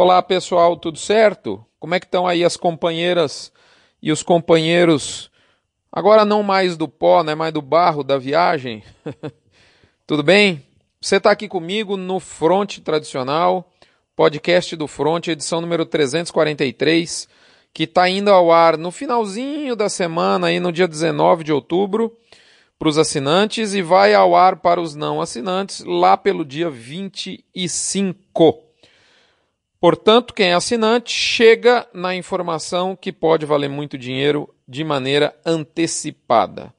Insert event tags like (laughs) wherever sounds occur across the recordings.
Olá pessoal, tudo certo? Como é que estão aí as companheiras e os companheiros? Agora não mais do pó, né, mais do barro da viagem. (laughs) tudo bem? Você está aqui comigo no Front Tradicional, podcast do Front, edição número 343, que está indo ao ar no finalzinho da semana, aí no dia 19 de outubro, para os assinantes e vai ao ar para os não assinantes lá pelo dia 25. Portanto, quem é assinante chega na informação que pode valer muito dinheiro de maneira antecipada.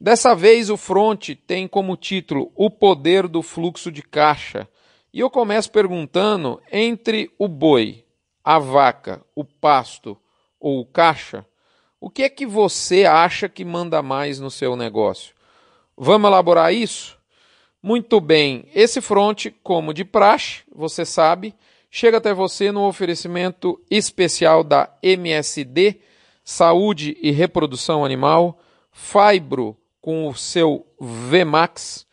Dessa vez, o Front tem como título O Poder do Fluxo de Caixa. E eu começo perguntando: entre o boi, a vaca, o pasto ou o caixa, o que é que você acha que manda mais no seu negócio? Vamos elaborar isso? Muito bem, esse front, como de praxe, você sabe, chega até você no oferecimento especial da MSD, Saúde e Reprodução Animal, Fibro com o seu VMAX,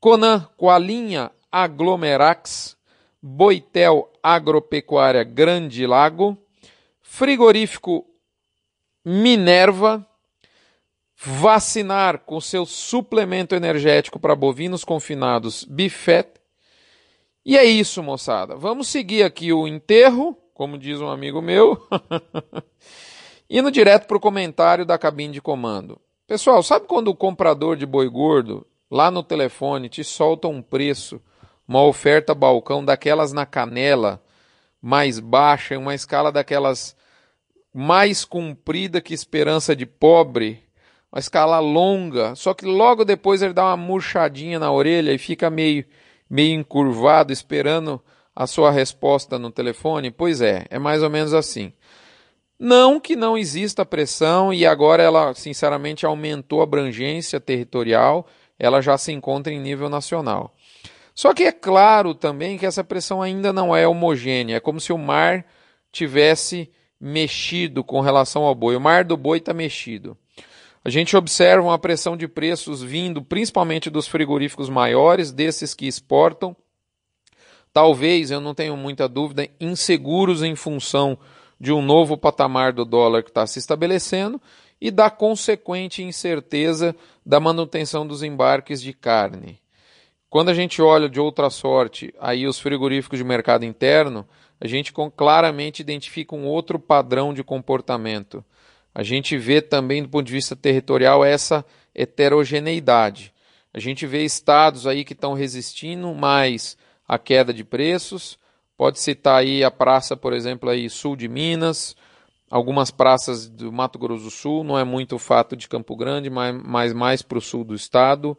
Conan com a linha Aglomerax, Boitel Agropecuária Grande Lago, Frigorífico Minerva, Vacinar com seu suplemento energético para bovinos confinados Bifet, e é isso, moçada. Vamos seguir aqui o enterro, como diz um amigo meu, (laughs) indo direto para o comentário da cabine de comando. Pessoal, sabe quando o comprador de boi gordo, lá no telefone, te solta um preço, uma oferta balcão daquelas na canela, mais baixa, em uma escala daquelas mais comprida que esperança de pobre, uma escala longa, só que logo depois ele dá uma murchadinha na orelha e fica meio meio encurvado, esperando a sua resposta no telefone? Pois é, é mais ou menos assim. Não que não exista pressão e agora ela, sinceramente, aumentou a abrangência territorial, ela já se encontra em nível nacional. Só que é claro também que essa pressão ainda não é homogênea, é como se o mar tivesse mexido com relação ao boi. O mar do boi está mexido. A gente observa uma pressão de preços vindo principalmente dos frigoríficos maiores, desses que exportam. Talvez, eu não tenho muita dúvida, inseguros em função de um novo patamar do dólar que está se estabelecendo e da consequente incerteza da manutenção dos embarques de carne. Quando a gente olha de outra sorte aí os frigoríficos de mercado interno, a gente claramente identifica um outro padrão de comportamento a gente vê também do ponto de vista territorial essa heterogeneidade. A gente vê estados aí que estão resistindo mais à queda de preços. Pode citar aí a praça, por exemplo, aí sul de Minas, algumas praças do Mato Grosso do Sul, não é muito o fato de Campo Grande, mas, mas mais para o sul do estado.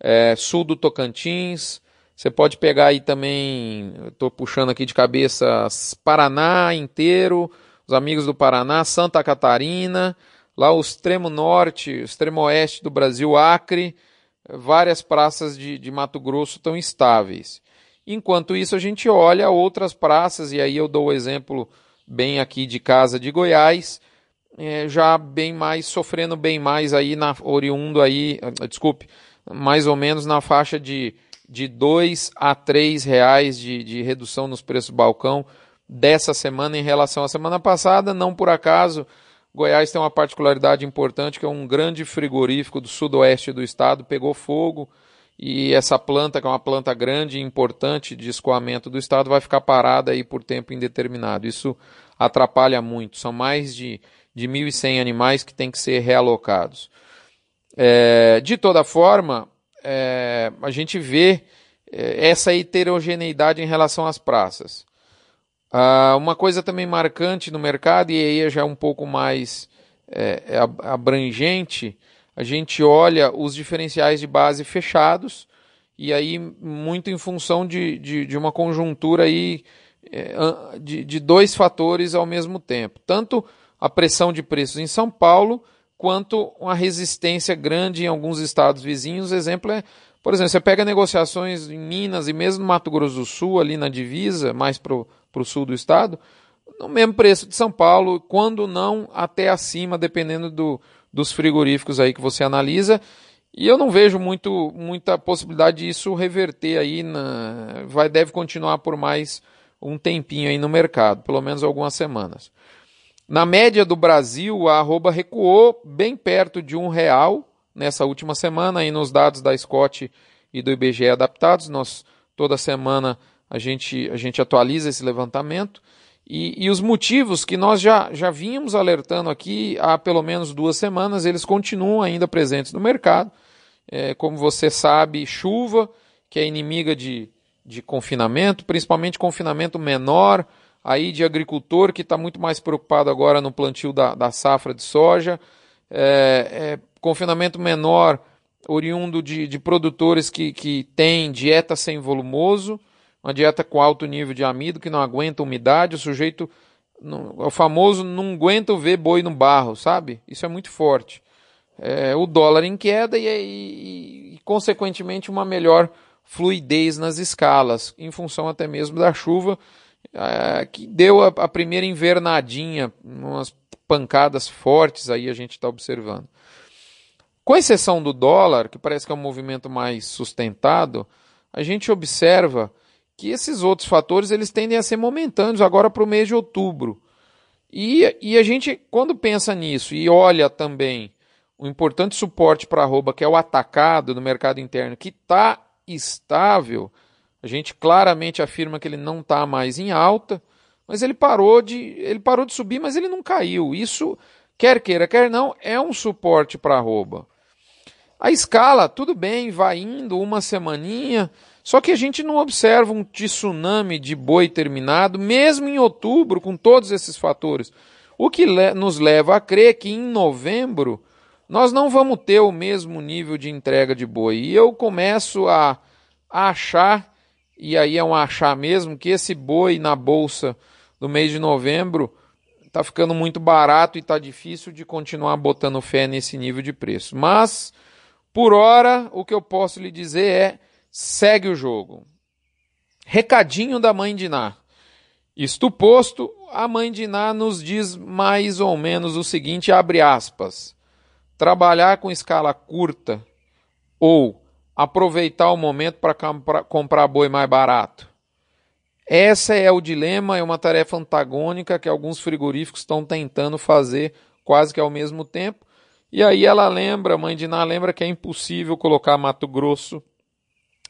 É, sul do Tocantins. Você pode pegar aí também, estou puxando aqui de cabeça, Paraná inteiro, os amigos do Paraná, Santa Catarina, lá o extremo norte, o extremo oeste do Brasil, Acre, várias praças de, de Mato Grosso estão estáveis. Enquanto isso, a gente olha outras praças, e aí eu dou o exemplo bem aqui de casa de Goiás, é, já bem mais, sofrendo bem mais aí na oriundo aí, ah, desculpe, mais ou menos na faixa de, de 2 a 3 reais de, de redução nos preços do balcão, dessa semana em relação à semana passada. Não por acaso, Goiás tem uma particularidade importante que é um grande frigorífico do sudoeste do estado pegou fogo e essa planta, que é uma planta grande e importante de escoamento do estado, vai ficar parada aí por tempo indeterminado. Isso atrapalha muito. São mais de, de 1.100 animais que têm que ser realocados. É, de toda forma, é, a gente vê é, essa heterogeneidade em relação às praças. Uh, uma coisa também marcante no mercado, e aí já é um pouco mais é, é abrangente, a gente olha os diferenciais de base fechados, e aí muito em função de, de, de uma conjuntura aí, é, de, de dois fatores ao mesmo tempo. Tanto a pressão de preços em São Paulo, quanto uma resistência grande em alguns estados vizinhos. Exemplo é, por exemplo, você pega negociações em Minas e mesmo no Mato Grosso do Sul, ali na divisa, mais para o sul do estado, no mesmo preço de São Paulo, quando não até acima, dependendo do, dos frigoríficos aí que você analisa. E eu não vejo muito, muita possibilidade disso reverter aí, na, vai, deve continuar por mais, um tempinho aí no mercado, pelo menos algumas semanas. Na média do Brasil, a arroba recuou bem perto de um real nessa última semana, aí nos dados da Scott e do IBGE adaptados. Nós toda semana a gente, a gente atualiza esse levantamento. E, e, os motivos que nós já, já vínhamos alertando aqui há pelo menos duas semanas, eles continuam ainda presentes no mercado. É, como você sabe, chuva, que é inimiga de, de confinamento, principalmente confinamento menor, aí de agricultor que está muito mais preocupado agora no plantio da, da safra de soja, é, é, confinamento menor oriundo de, de produtores que, que têm dieta sem volumoso, uma dieta com alto nível de amido que não aguenta umidade, o sujeito, o famoso não aguenta ver boi no barro, sabe? Isso é muito forte. É, o dólar em queda e, e, e, consequentemente, uma melhor fluidez nas escalas, em função até mesmo da chuva é, que deu a, a, primeira invernadinha, umas pancadas fortes aí a gente está observando. Com exceção do dólar, que parece que é um movimento mais sustentado, a gente observa que esses outros fatores eles tendem a ser momentâneos agora para o mês de outubro. E, e a gente, quando pensa nisso e olha também o importante suporte para arroba, que é o atacado no mercado interno, que está estável, a gente claramente afirma que ele não está mais em alta, mas ele parou de ele parou de subir, mas ele não caiu. Isso, quer queira, quer não, é um suporte para arroba. A escala, tudo bem, vai indo uma semaninha, só que a gente não observa um tsunami de boi terminado, mesmo em outubro, com todos esses fatores. O que nos leva a crer que em novembro nós não vamos ter o mesmo nível de entrega de boi. E eu começo a achar, e aí é um achar mesmo, que esse boi na bolsa do mês de novembro está ficando muito barato e está difícil de continuar botando fé nesse nível de preço. Mas, por hora, o que eu posso lhe dizer é segue o jogo. Recadinho da mãe de Ná. Isto posto, a mãe de Ná nos diz mais ou menos o seguinte, abre aspas. Trabalhar com escala curta ou aproveitar o momento para comprar boi mais barato. Essa é o dilema, é uma tarefa antagônica que alguns frigoríficos estão tentando fazer quase que ao mesmo tempo. E aí ela lembra, a mãe de Ná lembra que é impossível colocar Mato Grosso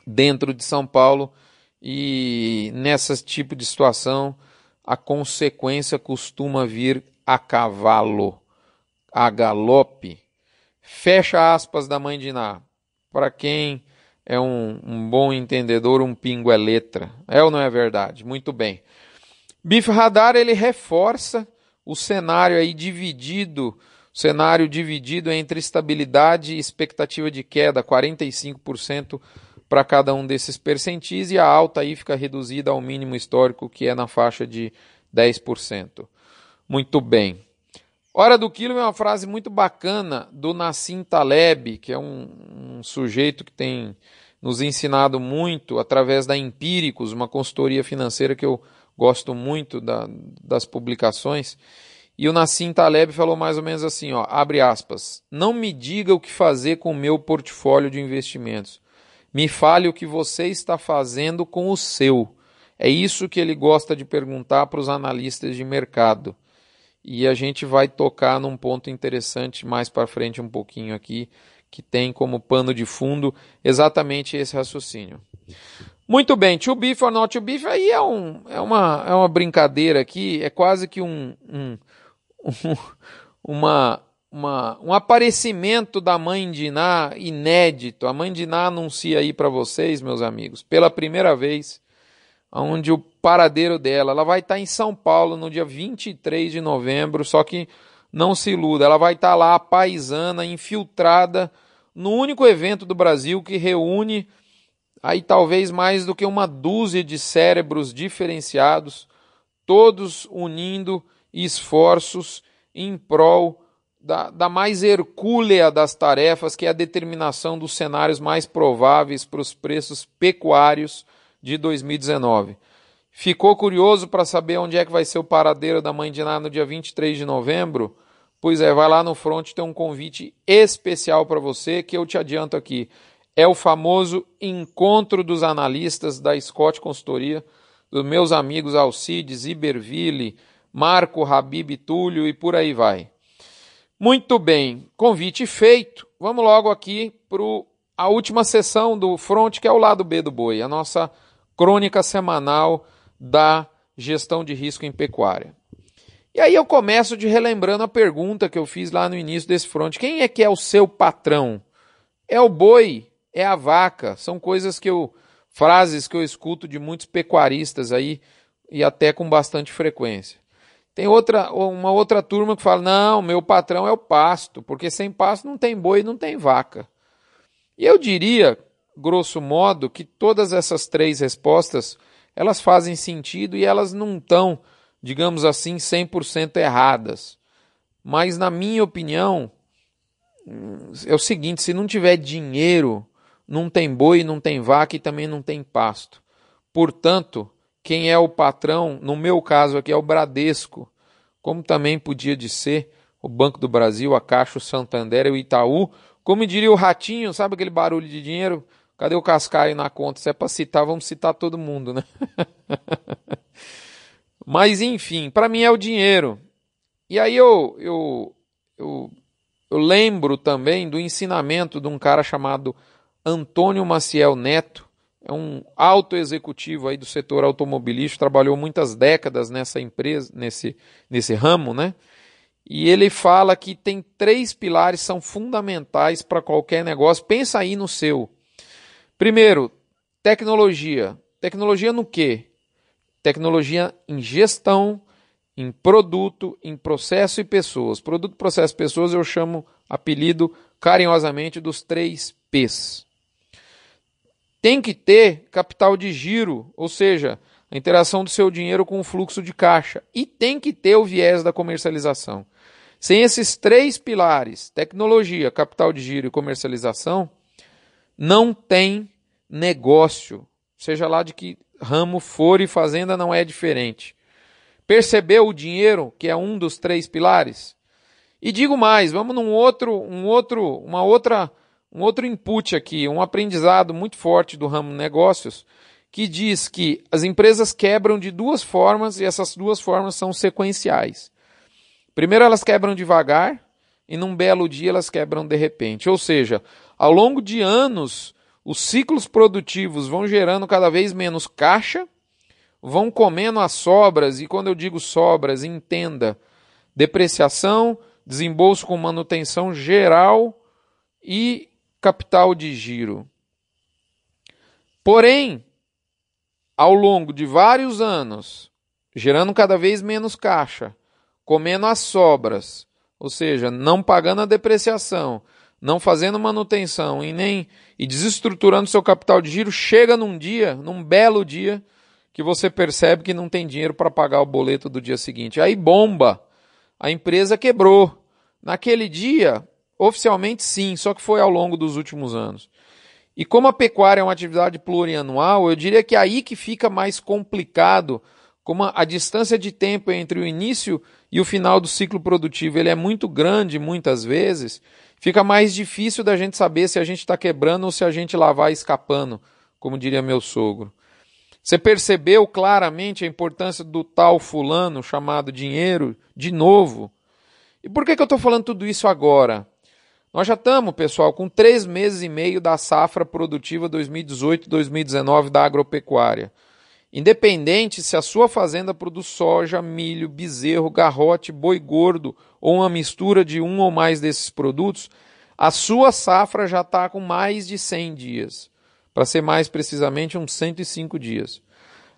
dentro de São Paulo e nesse tipo de situação a consequência costuma vir a cavalo, a galope. Fecha aspas da mãe de Ná. Para quem é um, um, bom entendedor, um pingo é letra. É ou não é verdade? Muito bem. Bife Radar ele reforça o cenário aí dividido, cenário dividido entre estabilidade e expectativa de queda, 45% para cada um desses percentis e a alta aí fica reduzida ao mínimo histórico, que é na faixa de 10%. Muito bem. Hora do quilo é uma frase muito bacana do Nassim Taleb, que é um, um sujeito que tem nos ensinado muito através da Empíricos, uma consultoria financeira que eu gosto muito da, das publicações. E o Nassim Taleb falou mais ou menos assim, ó, abre aspas, não me diga o que fazer com o meu portfólio de investimentos. Me fale o que você está fazendo com o seu. É isso que ele gosta de perguntar para os analistas de mercado. E a gente vai tocar num ponto interessante mais para frente um pouquinho aqui, que tem como pano de fundo exatamente esse raciocínio. Muito bem, to beef or not to beef, aí é, um, é, uma, é uma brincadeira aqui, é quase que um, um, um (laughs) uma, uma, um aparecimento da mãe de Iná inédito. A mãe de Iná anuncia aí para vocês, meus amigos, pela primeira vez, onde o paradeiro dela, ela vai estar tá em São Paulo no dia 23 de novembro, só que não se iluda, ela vai estar tá lá paisana, infiltrada no único evento do Brasil que reúne aí talvez mais do que uma dúzia de cérebros diferenciados, todos unindo esforços em prol da, da mais hercúlea das tarefas, que é a determinação dos cenários mais prováveis para os preços pecuários de 2019. Ficou curioso para saber onde é que vai ser o paradeiro da Mãe de Ná no dia 23 de novembro? Pois é, vai lá no front, tem um convite especial para você que eu te adianto aqui. É o famoso encontro dos analistas da Scott Consultoria, dos meus amigos Alcides, Iberville, Marco, Habib, Túlio e por aí vai. Muito bem, convite feito. Vamos logo aqui para a última sessão do Front, que é o lado B do boi, a nossa crônica semanal da gestão de risco em pecuária. E aí eu começo de relembrando a pergunta que eu fiz lá no início desse front. Quem é que é o seu patrão? É o boi? É a vaca? São coisas que eu frases que eu escuto de muitos pecuaristas aí e até com bastante frequência. Tem outra uma outra turma que fala: "Não, meu patrão é o pasto, porque sem pasto não tem boi, não tem vaca". E eu diria, grosso modo, que todas essas três respostas, elas fazem sentido e elas não estão digamos assim, 100% erradas. Mas, na minha opinião, é o seguinte: se não tiver dinheiro, não tem boi, não tem vaca e também não tem pasto. Portanto, quem é o patrão, no meu caso aqui, é o Bradesco, como também podia de ser o Banco do Brasil, a Caixa, o Santander e o Itaú. Como diria o Ratinho, sabe aquele barulho de dinheiro? Cadê o cascaio na conta? Se é para citar, vamos citar todo mundo, né? (laughs) Mas enfim, para mim é o dinheiro. E aí eu, eu, eu, eu lembro também do ensinamento de um cara chamado Antônio Maciel Neto, é um alto executivo aí do setor automobilístico, trabalhou muitas décadas nessa empresa, nesse, nesse ramo, né? E ele fala que tem três pilares são fundamentais para qualquer negócio. Pensa aí no seu. Primeiro, tecnologia. Tecnologia no quê? Tecnologia em gestão, em produto, em processo e pessoas. Produto, processo e pessoas eu chamo apelido carinhosamente dos três P's. Tem que ter capital de giro, ou seja, a interação do seu dinheiro com o fluxo de caixa. E tem que ter o viés da comercialização. Sem esses três pilares, tecnologia, capital de giro e comercialização, não tem negócio, seja lá de que ramo for e fazenda não é diferente. Percebeu o dinheiro, que é um dos três pilares? E digo mais, vamos num outro, um outro, uma outra, um outro input aqui, um aprendizado muito forte do ramo negócios, que diz que as empresas quebram de duas formas e essas duas formas são sequenciais. Primeiro elas quebram devagar e num belo dia elas quebram de repente. Ou seja, ao longo de anos os ciclos produtivos vão gerando cada vez menos caixa, vão comendo as sobras, e quando eu digo sobras, entenda depreciação, desembolso com manutenção geral e capital de giro. Porém, ao longo de vários anos, gerando cada vez menos caixa, comendo as sobras, ou seja, não pagando a depreciação, não fazendo manutenção e nem e desestruturando seu capital de giro, chega num dia, num belo dia, que você percebe que não tem dinheiro para pagar o boleto do dia seguinte. Aí bomba. A empresa quebrou. Naquele dia, oficialmente sim, só que foi ao longo dos últimos anos. E como a pecuária é uma atividade plurianual, eu diria que é aí que fica mais complicado, como a, distância de tempo entre o início e o final do ciclo produtivo ele é muito grande muitas vezes, fica mais difícil da gente saber se a gente está quebrando ou se a gente lá vai escapando, como diria meu sogro. Você percebeu claramente a importância do tal fulano chamado dinheiro de novo? E por que, que eu estou falando tudo isso agora? Nós já estamos, pessoal, com três meses e meio da safra produtiva 2018-2019 da agropecuária. Independente se a sua fazenda produz soja, milho, bezerro, garrote, boi gordo ou uma mistura de um ou mais desses produtos, a sua safra já está com mais de 100 dias. Para ser mais precisamente, uns 105 dias.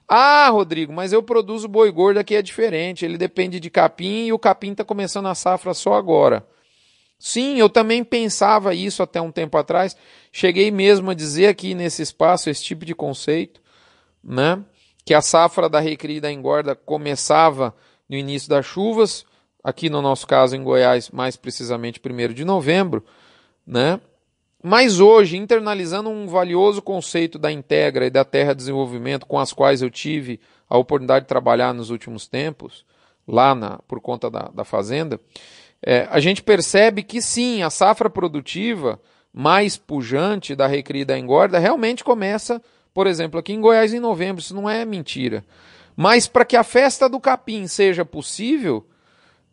Ah, Rodrigo, mas eu produzo boi gordo aqui é diferente. Ele depende de capim e o capim está começando a safra só agora. Sim, eu também pensava isso até um tempo atrás. Cheguei mesmo a dizer aqui nesse espaço esse tipo de conceito, né? que a safra da recria e da engorda começava no início das chuvas, aqui no nosso caso em Goiás, mais precisamente 1 de novembro, né? Mas hoje, internalizando um valioso conceito da Integra e da Terra Desenvolvimento, com as quais eu tive a oportunidade de trabalhar nos últimos tempos, lá na, por conta da, da fazenda, é, a gente percebe que sim, a safra produtiva mais pujante da recria e da engorda realmente começa por exemplo, aqui em Goiás em novembro, isso não é mentira. Mas para que a festa do capim seja possível,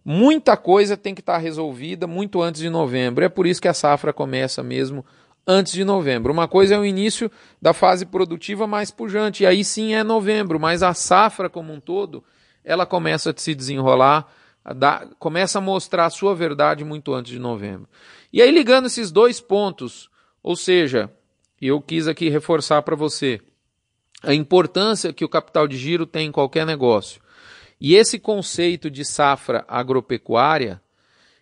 muita coisa tem que estar tá resolvida muito antes de novembro. É por isso que a safra começa mesmo antes de novembro. Uma coisa é o início da fase produtiva mais pujante, e aí sim é novembro, mas a safra como um todo, ela começa a se desenrolar, dar, começa a mostrar a sua verdade muito antes de novembro. E aí ligando esses dois pontos, ou seja, eu quis aqui reforçar para você, a importância que o capital de giro tem em qualquer negócio. E esse conceito de safra agropecuária,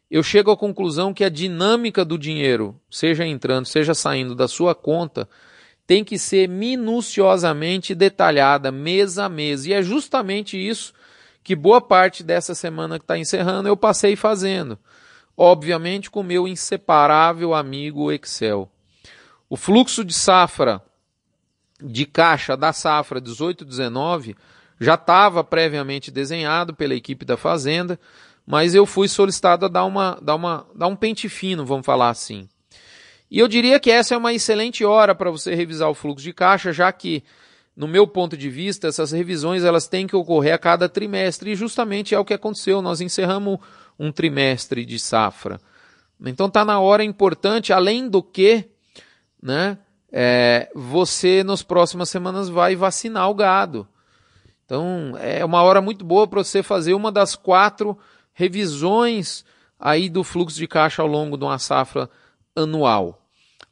eu chego à conclusão que a dinâmica do dinheiro, seja entrando, seja saindo da sua conta, tem que ser minuciosamente detalhada, mês a mês. E é justamente isso que boa parte dessa semana que está encerrando eu passei fazendo. Obviamente com o meu inseparável amigo Excel. O fluxo de safra de caixa da safra 18-19 já estava previamente desenhado pela equipe da Fazenda, mas eu fui solicitado a dar, uma, dar, uma, dar um pente fino, vamos falar assim. E eu diria que essa é uma excelente hora para você revisar o fluxo de caixa, já que, no meu ponto de vista, essas revisões elas têm que ocorrer a cada trimestre, e justamente é o que aconteceu. Nós encerramos um trimestre de safra. Então está na hora importante, além do que, né, é, você nas próximas semanas vai vacinar o gado. Então é uma hora muito boa para você fazer uma das quatro revisões aí do fluxo de caixa ao longo de uma safra anual.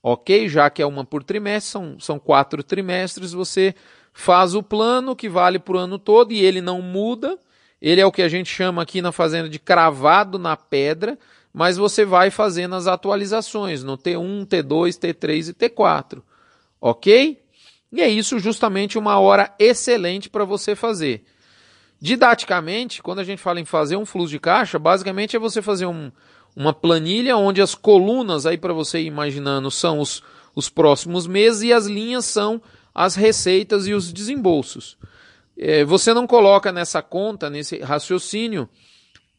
Ok? Já que é uma por trimestre, são, são quatro trimestres, você faz o plano que vale para o ano todo e ele não muda. Ele é o que a gente chama aqui na fazenda de cravado na pedra mas você vai fazendo as atualizações no T1, T2, T3 e T4. Ok? E é isso justamente uma hora excelente para você fazer. Didaticamente, quando a gente fala em fazer um fluxo de caixa, basicamente é você fazer um, uma planilha onde as colunas, aí para você ir imaginando, são os, os próximos meses e as linhas são as receitas e os desembolsos. É, você não coloca nessa conta, nesse raciocínio,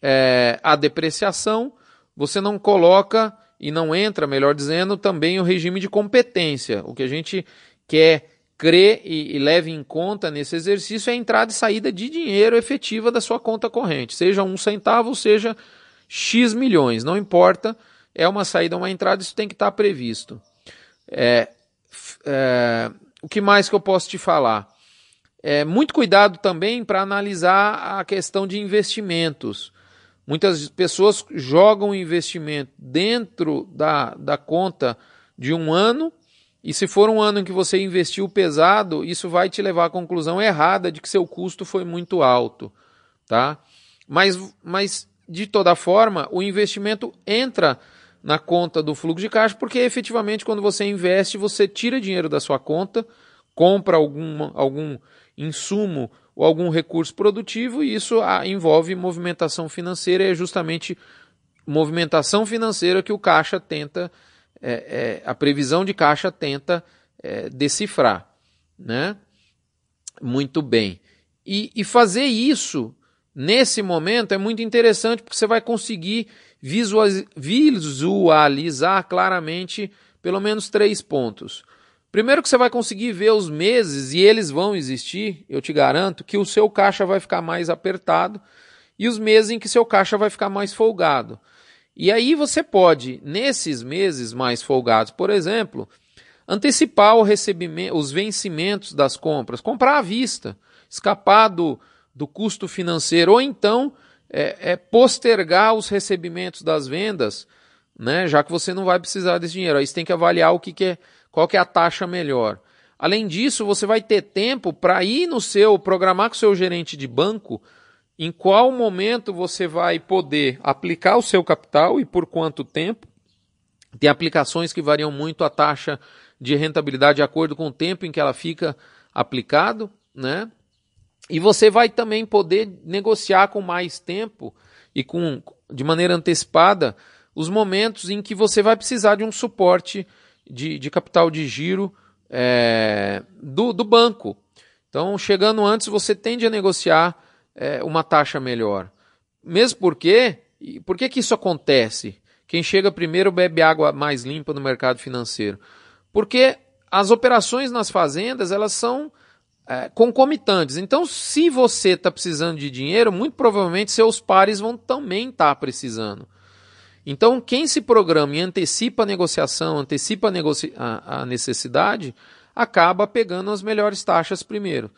é, a depreciação, você não coloca e não entra, melhor dizendo, também o regime de competência. O que a gente quer crer e, e leve em conta nesse exercício é a entrada e saída de dinheiro efetiva da sua conta corrente, seja um centavo, seja X milhões, não importa, é uma saída, uma entrada, isso tem que estar previsto. É, é, o que mais que eu posso te falar? É, muito cuidado também para analisar a questão de investimentos. Muitas pessoas jogam investimento dentro da, da conta de um ano, e se for um ano em que você investiu pesado, isso vai te levar à conclusão errada de que seu custo foi muito alto. Tá? Mas, mas de toda forma, o investimento entra na conta do fluxo de caixa, porque efetivamente quando você investe, você tira dinheiro da sua conta, compra algum, algum insumo ou algum recurso produtivo, e isso ah, envolve movimentação financeira, é justamente movimentação financeira que o caixa tenta, é, é, a previsão de caixa tenta é, decifrar. Né? Muito bem. E, e fazer isso nesse momento é muito interessante porque você vai conseguir visualizar claramente pelo menos três pontos. Primeiro que você vai conseguir ver os meses, e eles vão existir, eu te garanto, que o seu caixa vai ficar mais apertado e os meses em que seu caixa vai ficar mais folgado. E aí você pode, nesses meses mais folgados, por exemplo, antecipar o recebimento, os vencimentos das compras, comprar à vista, escapar do, do custo financeiro, ou então é, é postergar os recebimentos das vendas, né, já que você não vai precisar desse dinheiro. Aí você tem que avaliar o que, que é qual que é a taxa melhor? Além disso, você vai ter tempo para ir no seu, programar com o seu gerente de banco em qual momento você vai poder aplicar o seu capital e por quanto tempo. Tem aplicações que variam muito a taxa de rentabilidade de acordo com o tempo em que ela fica aplicado, né? E você vai também poder negociar com mais tempo e com de maneira antecipada os momentos em que você vai precisar de um suporte de, de capital de giro é, do, do banco. Então, chegando antes, você tende a negociar é, uma taxa melhor. Mesmo porque, por que, que isso acontece? Quem chega primeiro bebe água mais limpa no mercado financeiro. Porque as operações nas fazendas elas são é, concomitantes. Então, se você está precisando de dinheiro, muito provavelmente seus pares vão também estar tá precisando. Então, quem se programa e antecipa a negociação, antecipa a, a, a necessidade, acaba pegando as melhores taxas primeiro.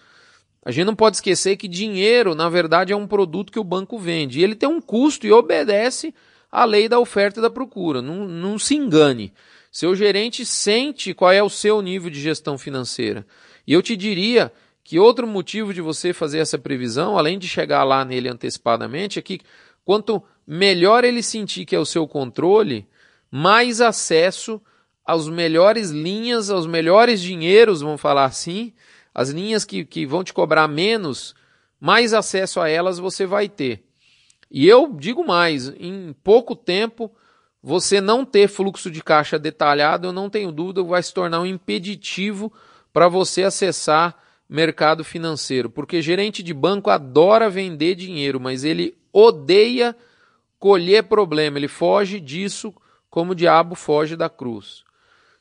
A gente não pode esquecer que dinheiro, na verdade, é um produto que o banco vende. E ele tem um custo e obedece à lei da oferta e da procura. Não, não se engane. Seu gerente sente qual é o seu nível de gestão financeira. E eu te diria que outro motivo de você fazer essa previsão, além de chegar lá nele antecipadamente, é que quanto melhor ele sentir que é o seu controle, mais acesso às melhores linhas, aos melhores dinheiros, vamos falar assim, as linhas que, que vão te cobrar menos, mais acesso a elas você vai ter. E eu digo mais, em pouco tempo, você não ter fluxo de caixa detalhado, eu não tenho dúvida, vai se tornar um impeditivo para você acessar mercado financeiro, porque gerente de banco adora vender dinheiro, mas ele odeia colher problema, ele foge disso como o diabo foge da cruz.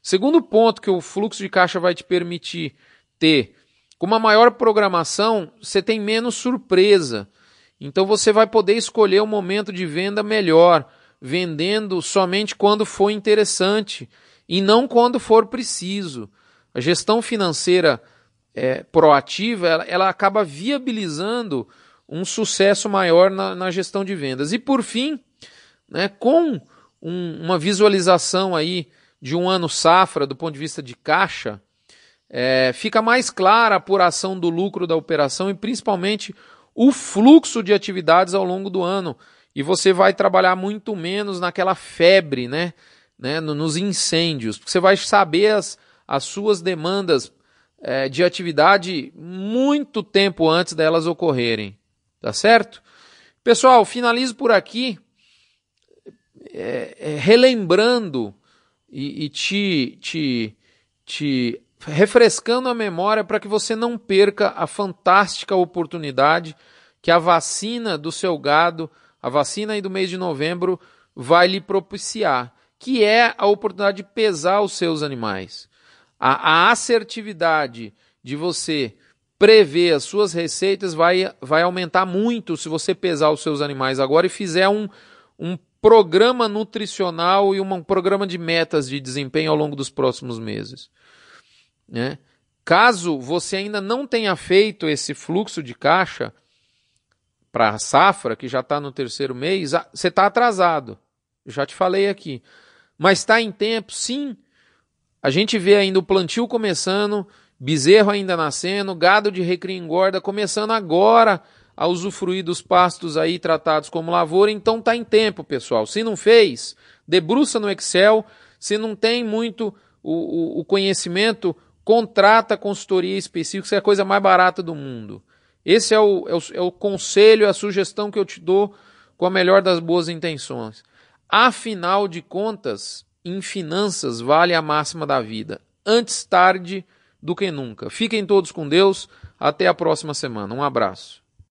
Segundo ponto que o fluxo de caixa vai te permitir ter, com uma maior programação, você tem menos surpresa. Então você vai poder escolher o momento de venda melhor, vendendo somente quando for interessante e não quando for preciso. A gestão financeira é, proativa, ela, ela, acaba viabilizando um sucesso maior na, na gestão de vendas. E por fim, né, com um, uma visualização aí de um ano safra do ponto de vista de caixa, é, fica mais clara a apuração do lucro da operação e principalmente o fluxo de atividades ao longo do ano. E você vai trabalhar muito menos naquela febre, né, né nos incêndios, porque você vai saber as, as suas demandas é, de atividade muito tempo antes delas ocorrerem. Tá certo? Pessoal, finalizo por aqui é, é, relembrando e, e te, te, te refrescando a memória para que você não perca a fantástica oportunidade que a vacina do seu gado, a vacina aí do mês de novembro, vai lhe propiciar, que é a oportunidade de pesar os seus animais. A, a assertividade de você prever as suas receitas vai, vai aumentar muito se você pesar os seus animais agora e fizer um, um programa nutricional e um programa de metas de desempenho ao longo dos próximos meses. Né? Caso você ainda não tenha feito esse fluxo de caixa para a safra, que já está no terceiro mês, você está atrasado. já te falei aqui. Mas está em tempo, sim, a gente vê ainda o plantio começando, bezerro ainda nascendo, gado de recria engorda começando agora a usufruir dos pastos aí tratados como lavoura, então tá em tempo, pessoal. Se não fez, debruça no Excel. Se não tem muito o, o, o conhecimento, contrata consultoria específica, isso é a coisa mais barata do mundo. Esse é o, é o, é o conselho, a sugestão que eu te dou com a melhor das boas intenções. Afinal de contas, em finanças vale a máxima da vida. Antes tarde do que nunca. Fiquem todos com Deus. Até a próxima semana. Um abraço.